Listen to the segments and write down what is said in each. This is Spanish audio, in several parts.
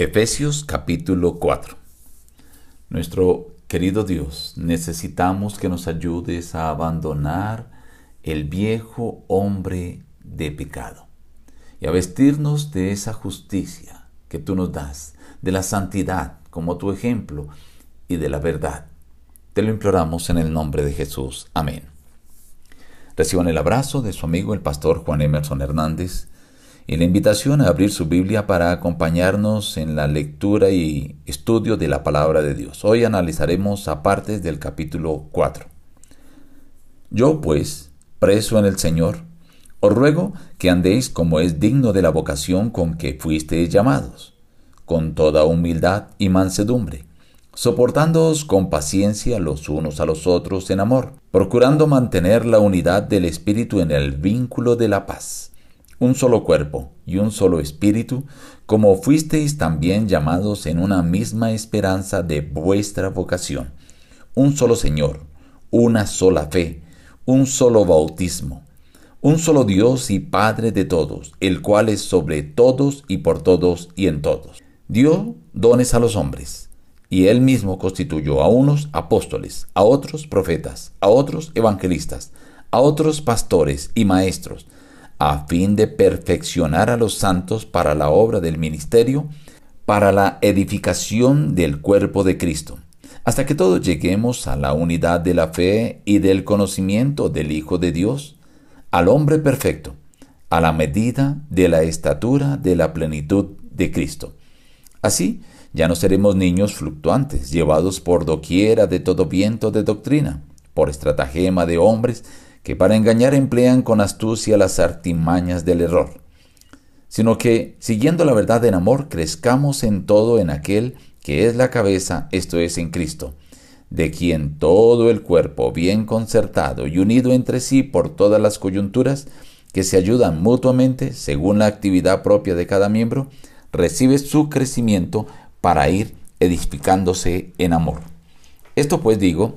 Efesios capítulo 4. Nuestro querido Dios, necesitamos que nos ayudes a abandonar el viejo hombre de pecado y a vestirnos de esa justicia que tú nos das, de la santidad como tu ejemplo y de la verdad. Te lo imploramos en el nombre de Jesús. Amén. Reciban el abrazo de su amigo el pastor Juan Emerson Hernández y la invitación a abrir su Biblia para acompañarnos en la lectura y estudio de la palabra de Dios. Hoy analizaremos a partes del capítulo 4. Yo pues, preso en el Señor, os ruego que andéis como es digno de la vocación con que fuisteis llamados, con toda humildad y mansedumbre, soportándoos con paciencia los unos a los otros en amor, procurando mantener la unidad del Espíritu en el vínculo de la paz un solo cuerpo y un solo espíritu, como fuisteis también llamados en una misma esperanza de vuestra vocación, un solo Señor, una sola fe, un solo bautismo, un solo Dios y Padre de todos, el cual es sobre todos y por todos y en todos. Dio dones a los hombres, y él mismo constituyó a unos apóstoles, a otros profetas, a otros evangelistas, a otros pastores y maestros, a fin de perfeccionar a los santos para la obra del ministerio, para la edificación del cuerpo de Cristo, hasta que todos lleguemos a la unidad de la fe y del conocimiento del Hijo de Dios, al hombre perfecto, a la medida de la estatura de la plenitud de Cristo. Así, ya no seremos niños fluctuantes, llevados por doquiera de todo viento de doctrina, por estratagema de hombres, que para engañar emplean con astucia las artimañas del error, sino que, siguiendo la verdad en amor, crezcamos en todo en aquel que es la cabeza, esto es en Cristo, de quien todo el cuerpo, bien concertado y unido entre sí por todas las coyunturas, que se ayudan mutuamente según la actividad propia de cada miembro, recibe su crecimiento para ir edificándose en amor. Esto pues digo,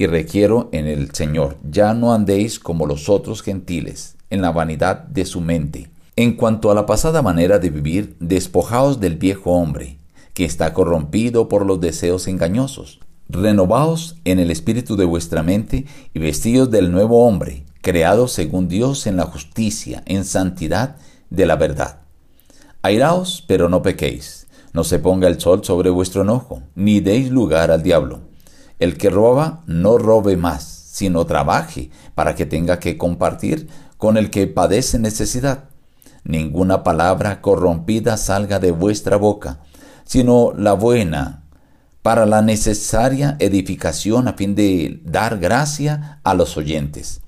y requiero en el Señor, ya no andéis como los otros gentiles, en la vanidad de su mente. En cuanto a la pasada manera de vivir, despojaos del viejo hombre, que está corrompido por los deseos engañosos. Renovaos en el espíritu de vuestra mente y vestidos del nuevo hombre, creado según Dios en la justicia, en santidad de la verdad. Airaos, pero no pequéis. No se ponga el sol sobre vuestro enojo, ni deis lugar al diablo. El que roba, no robe más, sino trabaje para que tenga que compartir con el que padece necesidad. Ninguna palabra corrompida salga de vuestra boca, sino la buena, para la necesaria edificación a fin de dar gracia a los oyentes.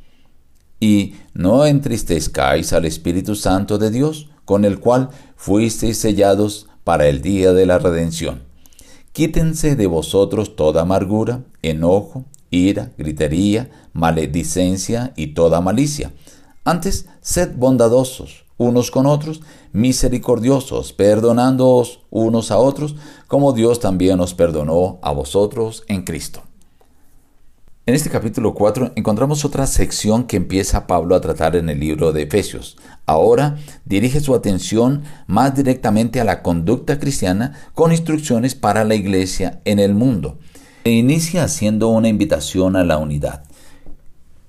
Y no entristezcáis al Espíritu Santo de Dios, con el cual fuisteis sellados para el día de la redención. Quítense de vosotros toda amargura, enojo, ira, gritería, maledicencia y toda malicia. Antes, sed bondadosos unos con otros, misericordiosos, perdonándoos unos a otros, como Dios también os perdonó a vosotros en Cristo. En este capítulo 4 encontramos otra sección que empieza Pablo a tratar en el libro de Efesios. Ahora dirige su atención más directamente a la conducta cristiana con instrucciones para la iglesia en el mundo. E inicia haciendo una invitación a la unidad,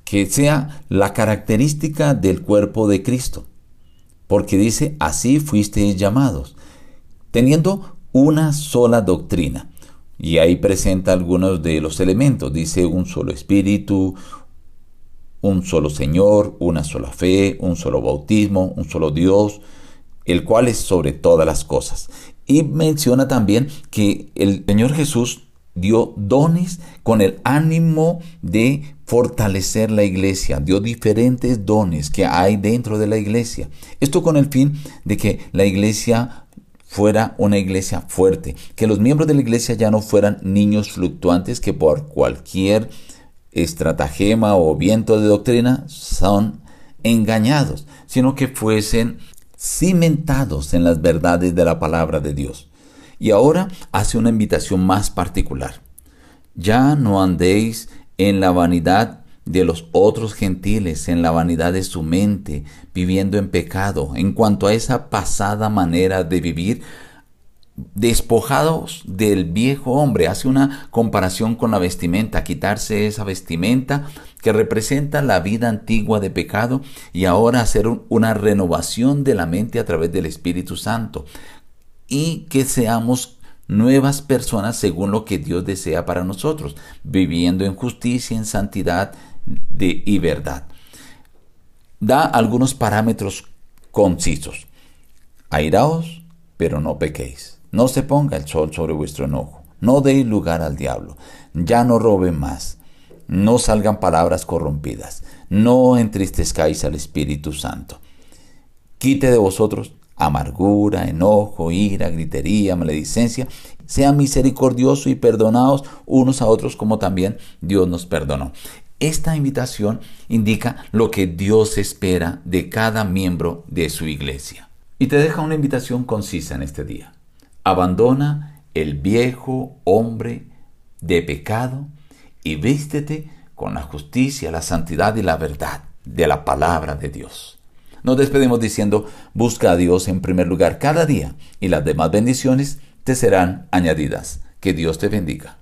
que sea la característica del cuerpo de Cristo, porque dice, así fuisteis llamados, teniendo una sola doctrina y ahí presenta algunos de los elementos. Dice un solo espíritu, un solo Señor, una sola fe, un solo bautismo, un solo Dios, el cual es sobre todas las cosas. Y menciona también que el Señor Jesús dio dones con el ánimo de fortalecer la iglesia, dio diferentes dones que hay dentro de la iglesia. Esto con el fin de que la iglesia fuera una iglesia fuerte, que los miembros de la iglesia ya no fueran niños fluctuantes que por cualquier estratagema o viento de doctrina son engañados, sino que fuesen cimentados en las verdades de la palabra de Dios. Y ahora hace una invitación más particular. Ya no andéis en la vanidad de los otros gentiles en la vanidad de su mente, viviendo en pecado. En cuanto a esa pasada manera de vivir, despojados del viejo hombre. Hace una comparación con la vestimenta, quitarse esa vestimenta que representa la vida antigua de pecado y ahora hacer una renovación de la mente a través del Espíritu Santo y que seamos nuevas personas según lo que Dios desea para nosotros, viviendo en justicia, en santidad de, y verdad. Da algunos parámetros concisos. Airaos, pero no pequéis. No se ponga el sol sobre vuestro enojo. No deis lugar al diablo. Ya no roben más. No salgan palabras corrompidas. No entristezcáis al Espíritu Santo. Quite de vosotros amargura, enojo, ira, gritería, maledicencia. Sean misericordiosos y perdonados unos a otros como también Dios nos perdonó. Esta invitación indica lo que Dios espera de cada miembro de su iglesia. Y te deja una invitación concisa en este día. Abandona el viejo hombre de pecado y vístete con la justicia, la santidad y la verdad de la palabra de Dios. Nos despedimos diciendo, busca a Dios en primer lugar cada día y las demás bendiciones te serán añadidas. Que Dios te bendiga.